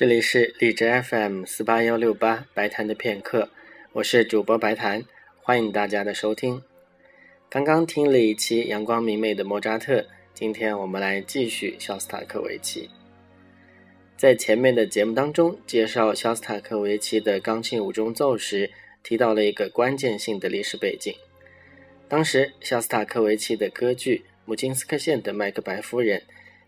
这里是荔枝 FM 四八幺六八白谈的片刻，我是主播白谈，欢迎大家的收听。刚刚听了一期阳光明媚的莫扎特，今天我们来继续肖斯塔科维奇。在前面的节目当中，介绍肖斯塔科维奇的钢琴五重奏时，提到了一个关键性的历史背景。当时，肖斯塔科维奇的歌剧《母亲斯克县的麦克白夫人》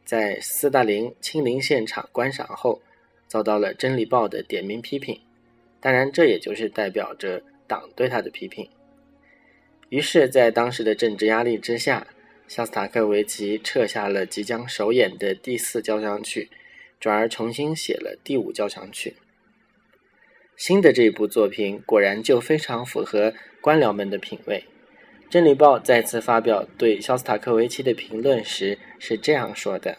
在斯大林亲临现场观赏后。遭到了《真理报》的点名批评，当然，这也就是代表着党对他的批评。于是，在当时的政治压力之下，肖斯塔科维奇撤下了即将首演的第四交响曲，转而重新写了第五交响曲。新的这一部作品果然就非常符合官僚们的品味。《真理报》再次发表对肖斯塔科维奇的评论时是这样说的：“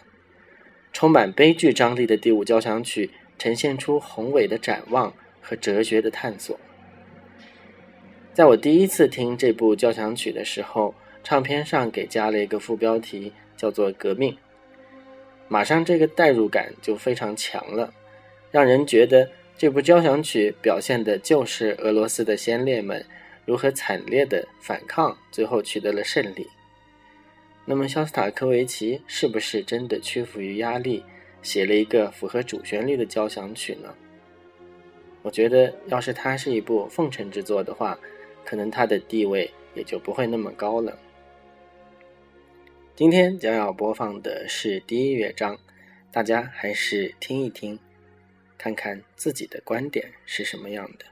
充满悲剧张力的第五交响曲。”呈现出宏伟的展望和哲学的探索。在我第一次听这部交响曲的时候，唱片上给加了一个副标题，叫做“革命”。马上这个代入感就非常强了，让人觉得这部交响曲表现的就是俄罗斯的先烈们如何惨烈的反抗，最后取得了胜利。那么，肖斯塔科维奇是不是真的屈服于压力？写了一个符合主旋律的交响曲呢。我觉得，要是它是一部奉承之作的话，可能它的地位也就不会那么高了。今天将要播放的是第一乐章，大家还是听一听，看看自己的观点是什么样的。